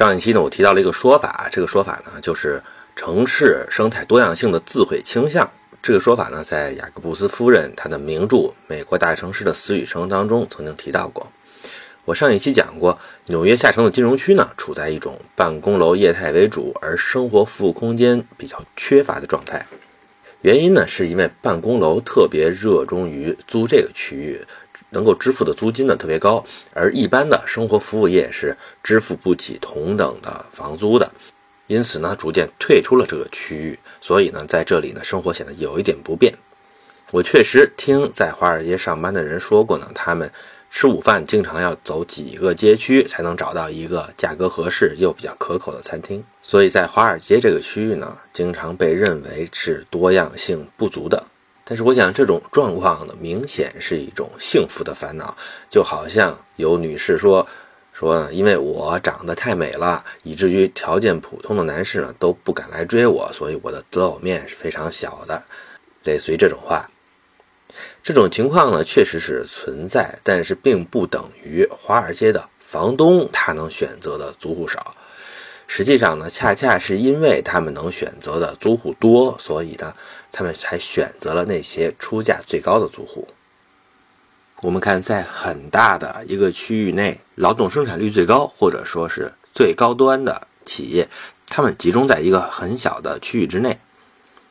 上一期呢，我提到了一个说法，这个说法呢就是城市生态多样性的自毁倾向。这个说法呢，在雅各布斯夫人她的名著《美国大城市的死与生》当中曾经提到过。我上一期讲过，纽约下城的金融区呢，处在一种办公楼业态为主，而生活服务空间比较缺乏的状态。原因呢，是因为办公楼特别热衷于租这个区域。能够支付的租金呢特别高，而一般的生活服务业是支付不起同等的房租的，因此呢逐渐退出了这个区域，所以呢在这里呢生活显得有一点不便。我确实听在华尔街上班的人说过呢，他们吃午饭经常要走几个街区才能找到一个价格合适又比较可口的餐厅，所以在华尔街这个区域呢，经常被认为是多样性不足的。但是我想，这种状况呢，明显是一种幸福的烦恼，就好像有女士说说，因为我长得太美了，以至于条件普通的男士呢都不敢来追我，所以我的择偶面是非常小的，类似于这种话。这种情况呢，确实是存在，但是并不等于华尔街的房东他能选择的租户少。实际上呢，恰恰是因为他们能选择的租户多，所以呢，他们才选择了那些出价最高的租户。我们看，在很大的一个区域内，劳动生产率最高，或者说是最高端的企业，他们集中在一个很小的区域之内。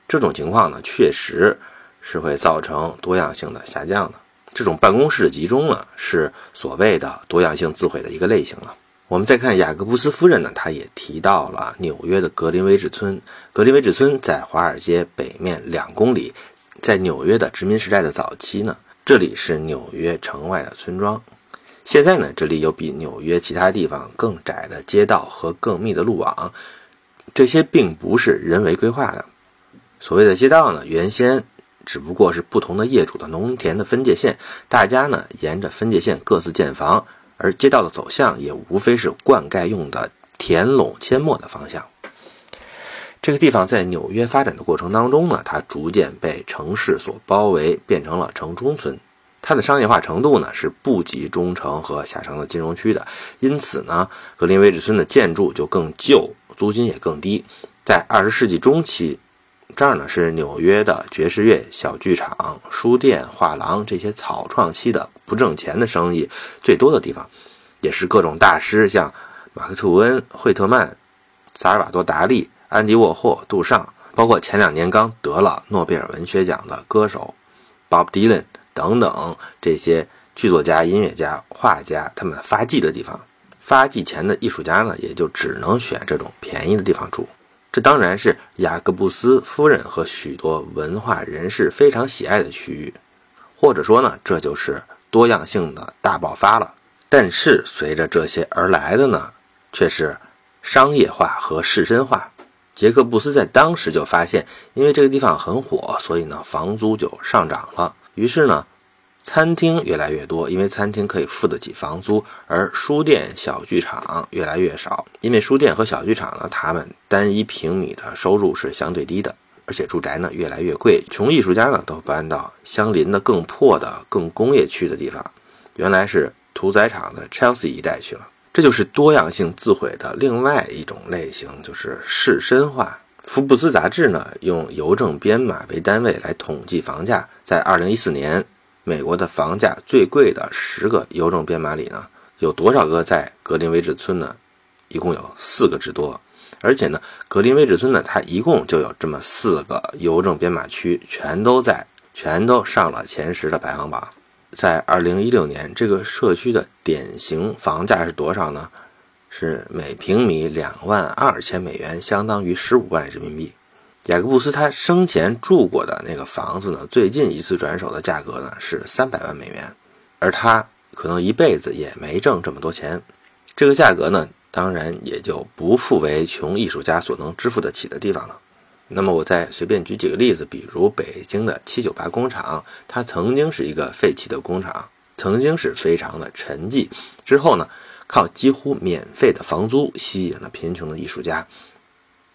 这种情况呢，确实是会造成多样性的下降的。这种办公室的集中呢，是所谓的多样性自毁的一个类型了。我们再看雅各布斯夫人呢，她也提到了纽约的格林威治村。格林威治村在华尔街北面两公里，在纽约的殖民时代的早期呢，这里是纽约城外的村庄。现在呢，这里有比纽约其他地方更窄的街道和更密的路网，这些并不是人为规划的。所谓的街道呢，原先只不过是不同的业主的农田的分界线，大家呢沿着分界线各自建房。而街道的走向也无非是灌溉用的田垄阡陌的方向。这个地方在纽约发展的过程当中呢，它逐渐被城市所包围，变成了城中村。它的商业化程度呢是不及中城和下城的金融区的，因此呢，格林威治村的建筑就更旧，租金也更低。在二十世纪中期。这儿呢是纽约的爵士乐小剧场、书店、画廊这些草创期的不挣钱的生意最多的地方，也是各种大师像马克·吐温、惠特曼、萨尔瓦多·达利、安迪·沃霍、杜尚，包括前两年刚得了诺贝尔文学奖的歌手 Bob Dylan 等等这些剧作家、音乐家、画家他们发迹的地方。发迹前的艺术家呢，也就只能选这种便宜的地方住。这当然是雅各布斯夫人和许多文化人士非常喜爱的区域，或者说呢，这就是多样性的大爆发了。但是随着这些而来的呢，却是商业化和士绅化。杰克布斯在当时就发现，因为这个地方很火，所以呢，房租就上涨了。于是呢。餐厅越来越多，因为餐厅可以付得起房租；而书店、小剧场越来越少，因为书店和小剧场呢，他们单一平米的收入是相对低的，而且住宅呢越来越贵。穷艺术家呢都搬到相邻的更破的、更工业区的地方，原来是屠宰场的 Chelsea 一带去了。这就是多样性自毁的另外一种类型，就是士绅化。福布斯杂志呢用邮政编码为单位来统计房价，在2014年。美国的房价最贵的十个邮政编码里呢，有多少个在格林威治村呢？一共有四个之多。而且呢，格林威治村呢，它一共就有这么四个邮政编码区，全都在，全都上了前十的排行榜。在二零一六年，这个社区的典型房价是多少呢？是每平米两万二千美元，相当于十五万人民币。雅各布斯他生前住过的那个房子呢，最近一次转手的价格呢是三百万美元，而他可能一辈子也没挣这么多钱，这个价格呢，当然也就不复为穷艺术家所能支付得起的地方了。那么我再随便举几个例子，比如北京的七九八工厂，它曾经是一个废弃的工厂，曾经是非常的沉寂，之后呢，靠几乎免费的房租吸引了贫穷的艺术家。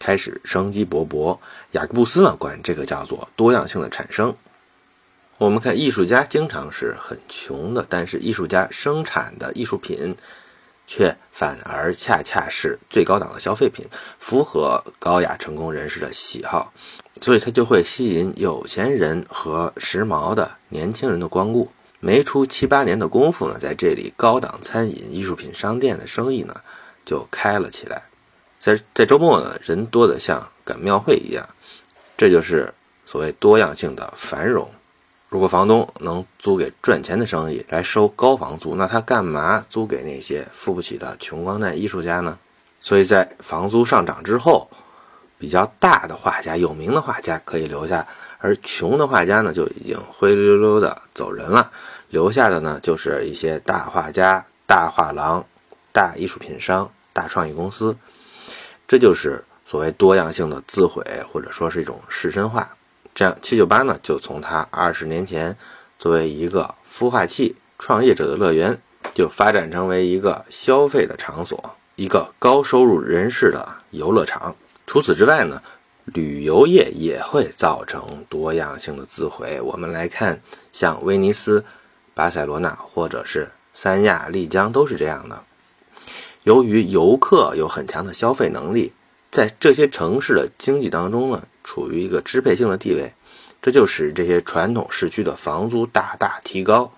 开始生机勃勃。雅各布斯呢，管这个叫做多样性的产生。我们看艺术家经常是很穷的，但是艺术家生产的艺术品却反而恰恰是最高档的消费品，符合高雅成功人士的喜好，所以它就会吸引有钱人和时髦的年轻人的光顾。没出七八年的功夫呢，在这里高档餐饮艺术品商店的生意呢就开了起来，在在周末呢人多的像赶庙会一样，这就是所谓多样性的繁荣。如果房东能租给赚钱的生意来收高房租，那他干嘛租给那些付不起的穷光蛋艺术家呢？所以在房租上涨之后，比较大的画家、有名的画家可以留下，而穷的画家呢就已经灰溜溜的走人了。留下的呢就是一些大画家、大画廊、大艺术品商、大创意公司。这就是所谓多样性的自毁，或者说是一种仕绅化。这样，七九八呢，就从它二十年前作为一个孵化器、创业者的乐园，就发展成为一个消费的场所，一个高收入人士的游乐场。除此之外呢，旅游业也会造成多样性的自毁。我们来看，像威尼斯、巴塞罗那或者是三亚、丽江都是这样的。由于游客有很强的消费能力，在这些城市的经济当中呢。处于一个支配性的地位，这就使这些传统市区的房租大大提高，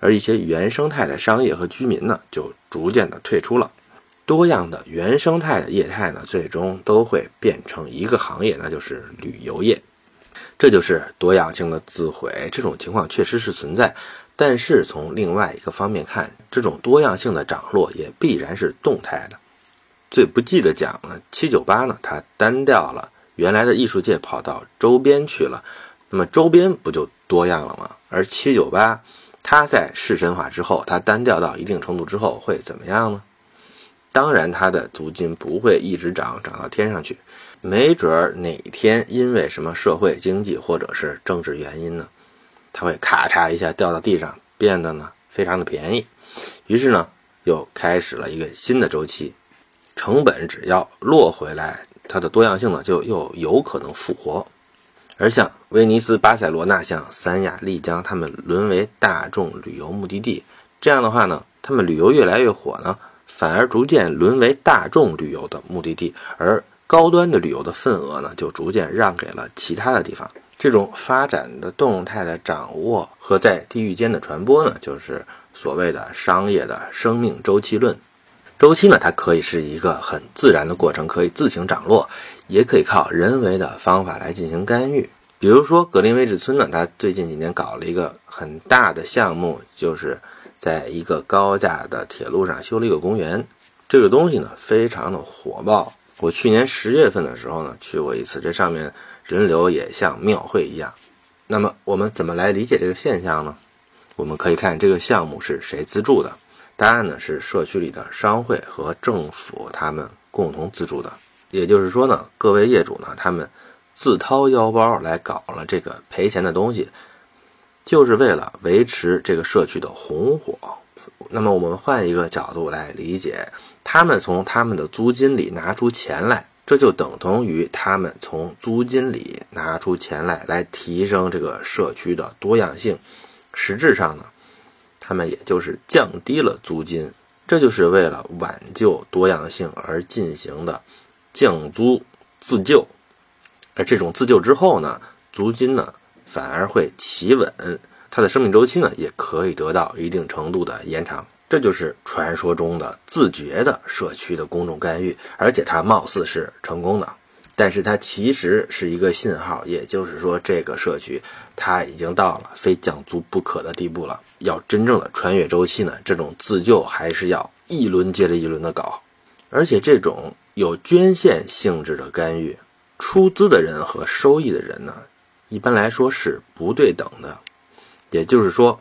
而一些原生态的商业和居民呢，就逐渐的退出了。多样的原生态的业态呢，最终都会变成一个行业，那就是旅游业。这就是多样性的自毁。这种情况确实是存在，但是从另外一个方面看，这种多样性的涨落也必然是动态的。最不济的讲呢，七九八呢，它单调了。原来的艺术界跑到周边去了，那么周边不就多样了吗？而七九八，它在市神化之后，它单调到一定程度之后会怎么样呢？当然，它的租金不会一直涨，涨到天上去，没准儿哪天因为什么社会经济或者是政治原因呢，它会咔嚓一下掉到地上，变得呢非常的便宜，于是呢又开始了一个新的周期，成本只要落回来。它的多样性呢，就又有可能复活，而像威尼斯、巴塞罗那、像三亚、丽江，他们沦为大众旅游目的地。这样的话呢，他们旅游越来越火呢，反而逐渐沦为大众旅游的目的地，而高端的旅游的份额呢，就逐渐让给了其他的地方。这种发展的动态的掌握和在地域间的传播呢，就是所谓的商业的生命周期论。周期呢，它可以是一个很自然的过程，可以自行涨落，也可以靠人为的方法来进行干预。比如说格林威治村呢，它最近几年搞了一个很大的项目，就是在一个高架的铁路上修了一个公园。这个东西呢，非常的火爆。我去年十月份的时候呢，去过一次，这上面人流也像庙会一样。那么我们怎么来理解这个现象呢？我们可以看这个项目是谁资助的。答案呢是社区里的商会和政府他们共同资助的，也就是说呢，各位业主呢他们自掏腰包来搞了这个赔钱的东西，就是为了维持这个社区的红火。那么我们换一个角度来理解，他们从他们的租金里拿出钱来，这就等同于他们从租金里拿出钱来，来提升这个社区的多样性。实质上呢。他们也就是降低了租金，这就是为了挽救多样性而进行的降租自救。而这种自救之后呢，租金呢反而会企稳，它的生命周期呢也可以得到一定程度的延长。这就是传说中的自觉的社区的公众干预，而且它貌似是成功的。但是它其实是一个信号，也就是说，这个社区它已经到了非降租不可的地步了。要真正的穿越周期呢，这种自救还是要一轮接着一轮的搞。而且这种有捐献性质的干预，出资的人和收益的人呢，一般来说是不对等的。也就是说，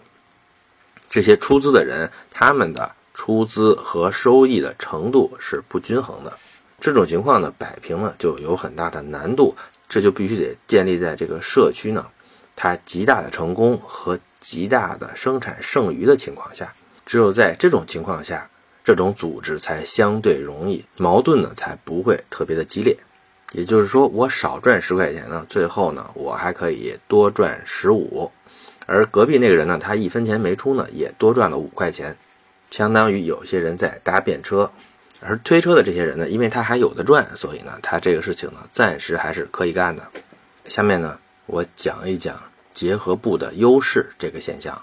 这些出资的人他们的出资和收益的程度是不均衡的。这种情况呢，摆平呢就有很大的难度，这就必须得建立在这个社区呢，它极大的成功和极大的生产剩余的情况下。只有在这种情况下，这种组织才相对容易，矛盾呢才不会特别的激烈。也就是说，我少赚十块钱呢，最后呢我还可以多赚十五，而隔壁那个人呢，他一分钱没出呢，也多赚了五块钱。相当于有些人在搭便车，而推车的这些人呢，因为他还有的赚，所以呢，他这个事情呢，暂时还是可以干的。下面呢，我讲一讲结合部的优势这个现象。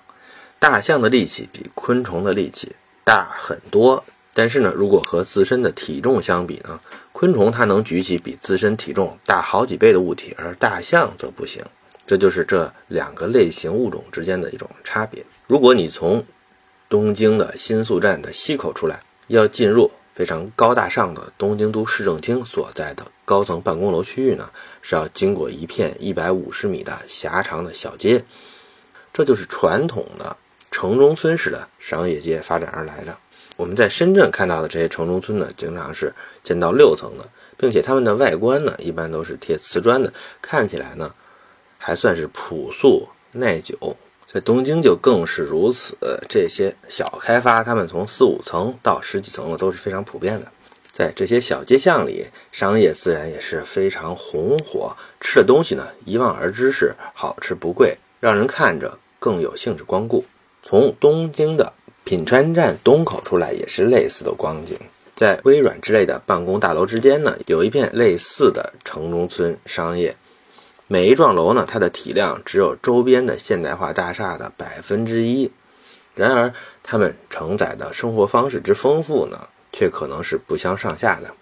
大象的力气比昆虫的力气大很多，但是呢，如果和自身的体重相比呢，昆虫它能举起比自身体重大好几倍的物体，而大象则不行。这就是这两个类型物种之间的一种差别。如果你从东京的新宿站的西口出来，要进入非常高大上的东京都市政厅所在的高层办公楼区域呢，是要经过一片一百五十米的狭长的小街，这就是传统的城中村式的商业街发展而来的。我们在深圳看到的这些城中村呢，经常是建到六层的，并且它们的外观呢，一般都是贴瓷砖的，看起来呢。还算是朴素耐久，在东京就更是如此。这些小开发，他们从四五层到十几层的都是非常普遍的。在这些小街巷里，商业自然也是非常红火。吃的东西呢，一望而知是好吃不贵，让人看着更有兴致光顾。从东京的品川站东口出来，也是类似的光景。在微软之类的办公大楼之间呢，有一片类似的城中村商业。每一幢楼呢，它的体量只有周边的现代化大厦的百分之一，然而它们承载的生活方式之丰富呢，却可能是不相上下的。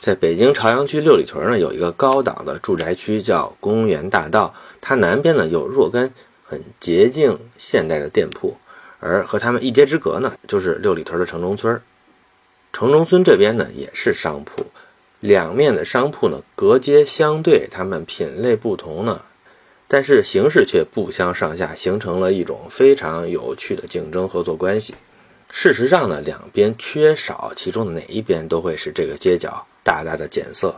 在北京朝阳区六里屯呢，有一个高档的住宅区叫公园大道，它南边呢有若干很洁净现代的店铺，而和它们一街之隔呢，就是六里屯的城中村。城中村这边呢，也是商铺。两面的商铺呢，隔街相对，它们品类不同呢，但是形式却不相上下，形成了一种非常有趣的竞争合作关系。事实上呢，两边缺少其中的哪一边，都会使这个街角大大的减色。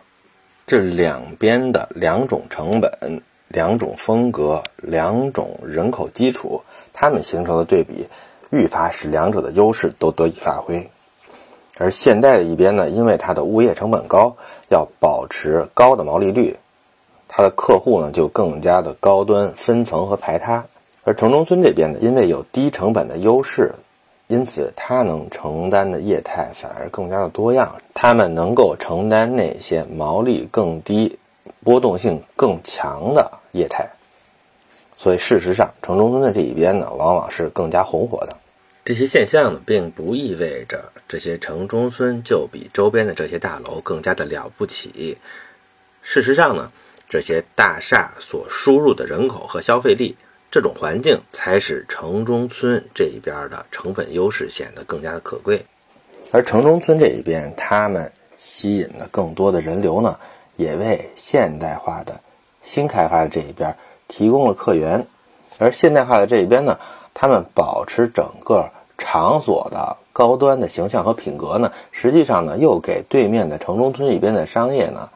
这两边的两种成本、两种风格、两种人口基础，它们形成的对比，愈发使两者的优势都得以发挥。而现代的一边呢，因为它的物业成本高，要保持高的毛利率，它的客户呢就更加的高端、分层和排他。而城中村这边呢，因为有低成本的优势，因此它能承担的业态反而更加的多样。他们能够承担那些毛利更低、波动性更强的业态。所以事实上，城中村的这一边呢，往往是更加红火的。这些现象呢，并不意味着这些城中村就比周边的这些大楼更加的了不起。事实上呢，这些大厦所输入的人口和消费力，这种环境才使城中村这一边的成本优势显得更加的可贵。而城中村这一边，他们吸引了更多的人流呢，也为现代化的新开发的这一边提供了客源。而现代化的这一边呢，他们保持整个场所的高端的形象和品格呢，实际上呢，又给对面的城中村一边的商业呢，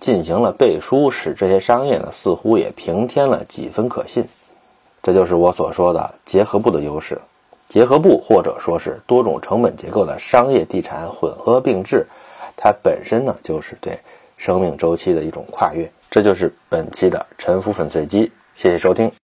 进行了背书，使这些商业呢，似乎也平添了几分可信。这就是我所说的结合部的优势。结合部或者说是多种成本结构的商业地产混合并置，它本身呢，就是对生命周期的一种跨越。这就是本期的沉浮粉碎机，谢谢收听。